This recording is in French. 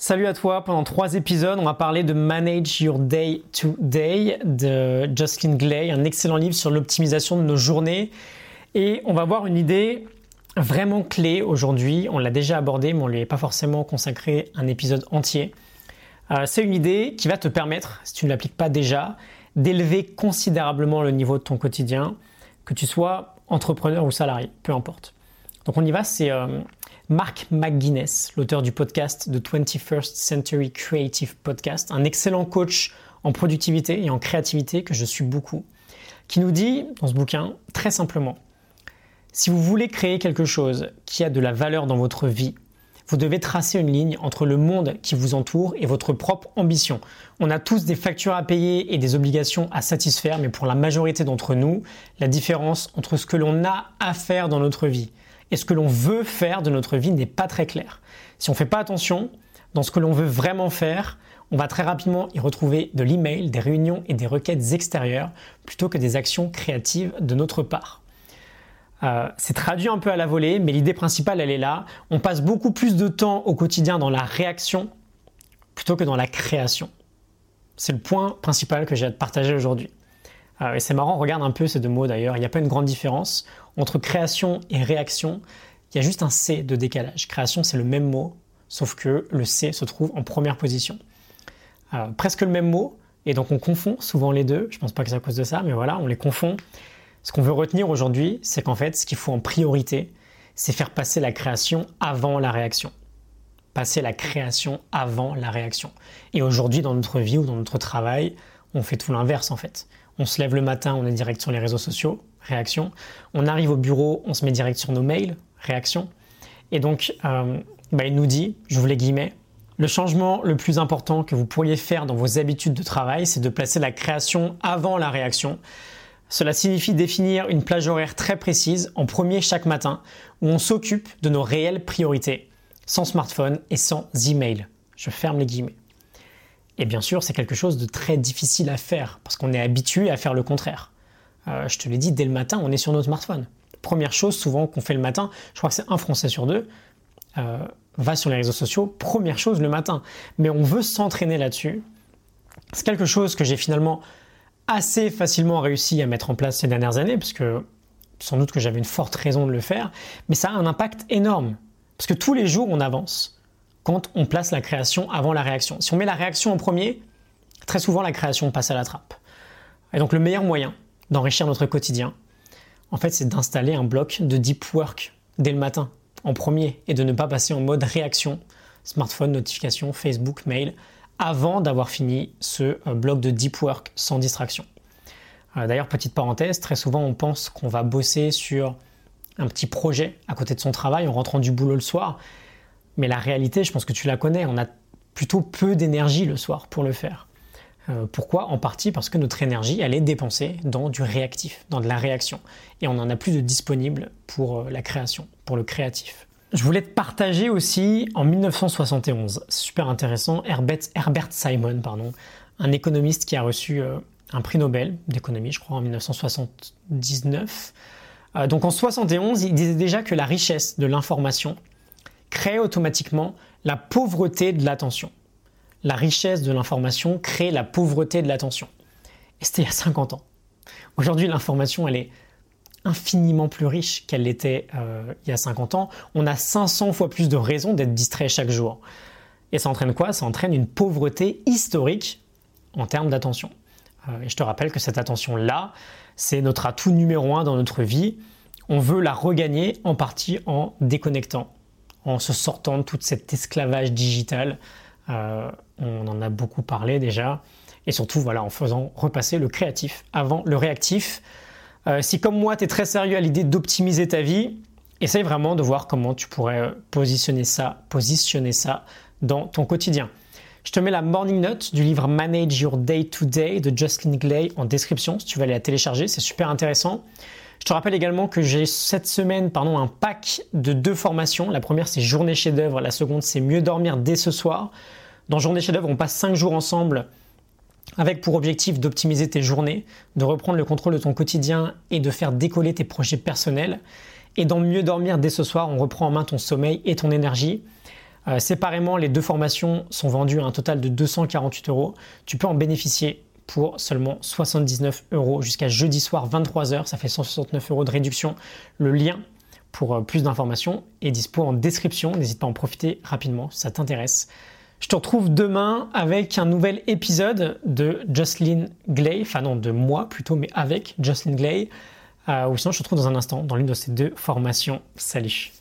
Salut à toi, pendant trois épisodes, on va parler de Manage Your Day to Day de Justin Glay, un excellent livre sur l'optimisation de nos journées. Et on va voir une idée vraiment clé aujourd'hui, on l'a déjà abordé, mais on ne lui a pas forcément consacré un épisode entier. Euh, c'est une idée qui va te permettre, si tu ne l'appliques pas déjà, d'élever considérablement le niveau de ton quotidien, que tu sois entrepreneur ou salarié, peu importe. Donc on y va, c'est euh, Mark McGuinness, l'auteur du podcast The 21st Century Creative Podcast, un excellent coach en productivité et en créativité que je suis beaucoup, qui nous dit dans ce bouquin très simplement, si vous voulez créer quelque chose qui a de la valeur dans votre vie, vous devez tracer une ligne entre le monde qui vous entoure et votre propre ambition. On a tous des factures à payer et des obligations à satisfaire, mais pour la majorité d'entre nous, la différence entre ce que l'on a à faire dans notre vie et ce que l'on veut faire de notre vie n'est pas très clair. Si on ne fait pas attention, dans ce que l'on veut vraiment faire, on va très rapidement y retrouver de l'email, des réunions et des requêtes extérieures plutôt que des actions créatives de notre part. Euh, c'est traduit un peu à la volée, mais l'idée principale, elle est là. On passe beaucoup plus de temps au quotidien dans la réaction plutôt que dans la création. C'est le point principal que j'ai à te partager aujourd'hui. Et c'est marrant, regarde un peu ces deux mots d'ailleurs, il n'y a pas une grande différence. Entre création et réaction, il y a juste un C de décalage. Création, c'est le même mot, sauf que le C se trouve en première position. Euh, presque le même mot, et donc on confond souvent les deux. Je ne pense pas que c'est à cause de ça, mais voilà, on les confond. Ce qu'on veut retenir aujourd'hui, c'est qu'en fait, ce qu'il faut en priorité, c'est faire passer la création avant la réaction. Passer la création avant la réaction. Et aujourd'hui, dans notre vie ou dans notre travail, on fait tout l'inverse en fait. On se lève le matin, on est direct sur les réseaux sociaux, réaction. On arrive au bureau, on se met direct sur nos mails, réaction. Et donc, euh, bah, il nous dit, je vous les guillemets, le changement le plus important que vous pourriez faire dans vos habitudes de travail, c'est de placer la création avant la réaction. Cela signifie définir une plage horaire très précise en premier chaque matin où on s'occupe de nos réelles priorités, sans smartphone et sans email. Je ferme les guillemets. Et bien sûr, c'est quelque chose de très difficile à faire parce qu'on est habitué à faire le contraire. Euh, je te l'ai dit, dès le matin, on est sur notre smartphone. Première chose souvent qu'on fait le matin, je crois que c'est un Français sur deux, euh, va sur les réseaux sociaux, première chose le matin. Mais on veut s'entraîner là-dessus. C'est quelque chose que j'ai finalement assez facilement réussi à mettre en place ces dernières années, parce que sans doute que j'avais une forte raison de le faire, mais ça a un impact énorme. Parce que tous les jours, on avance on place la création avant la réaction. Si on met la réaction en premier, très souvent la création passe à la trappe. Et donc le meilleur moyen d'enrichir notre quotidien, en fait, c'est d'installer un bloc de deep work dès le matin, en premier, et de ne pas passer en mode réaction, smartphone, notification, Facebook, mail, avant d'avoir fini ce euh, bloc de deep work sans distraction. Euh, d'ailleurs, petite parenthèse, très souvent on pense qu'on va bosser sur un petit projet à côté de son travail en rentrant du boulot le soir, mais la réalité, je pense que tu la connais, on a plutôt peu d'énergie le soir pour le faire. Euh, pourquoi? En partie parce que notre énergie, elle est dépensée dans du réactif, dans de la réaction. Et on n'en a plus de disponible pour euh, la création, pour le créatif. Je voulais te partager aussi en 1971, super intéressant, Herbert, Simon, pardon, un économiste qui a reçu euh, un prix Nobel d'économie, je crois, en 1979. donc en 71, il disait déjà que la richesse de l'information crée automatiquement la pauvreté de l'attention. La richesse de l'information crée la pauvreté de l'attention. Et c'était il y a 50 ans. Aujourd'hui, l'information, elle est infiniment plus riche qu'elle l'était euh, il y a 50 ans. On a 500 fois plus de raisons d'être distrait chaque jour. Et ça entraîne quoi? Ça entraîne une pauvreté historique en termes d'attention. Euh, et je te rappelle que cette attention-là, c'est notre atout numéro un dans notre vie. On veut la regagner en partie en déconnectant, en se sortant de tout cet esclavage digital. Euh, on en a beaucoup parlé déjà. Et surtout, voilà, en faisant repasser le créatif avant le réactif. Euh, si comme moi, tu es très sérieux à l'idée d'optimiser ta vie, essaye vraiment de voir comment tu pourrais positionner ça, positionner ça dans ton quotidien. Je te mets la morning note du livre Manage Your Day to Day de Justin Glay en description si tu veux aller la télécharger, c'est super intéressant. Je te rappelle également que j'ai cette semaine pardon, un pack de deux formations. La première, c'est Journée chef-d'œuvre. La seconde, c'est Mieux dormir dès ce soir. Dans Journée chef-d'œuvre, on passe cinq jours ensemble avec pour objectif d'optimiser tes journées, de reprendre le contrôle de ton quotidien et de faire décoller tes projets personnels. Et dans Mieux dormir dès ce soir, on reprend en main ton sommeil et ton énergie. Euh, séparément, les deux formations sont vendues à un total de 248 euros. Tu peux en bénéficier pour seulement 79 euros jusqu'à jeudi soir 23h. Ça fait 169 euros de réduction. Le lien pour euh, plus d'informations est dispo en description. N'hésite pas à en profiter rapidement si ça t'intéresse. Je te retrouve demain avec un nouvel épisode de Jocelyn Glay, enfin non, de moi plutôt, mais avec Jocelyn Glay. Euh, ou sinon, je te retrouve dans un instant dans l'une de ces deux formations. Salut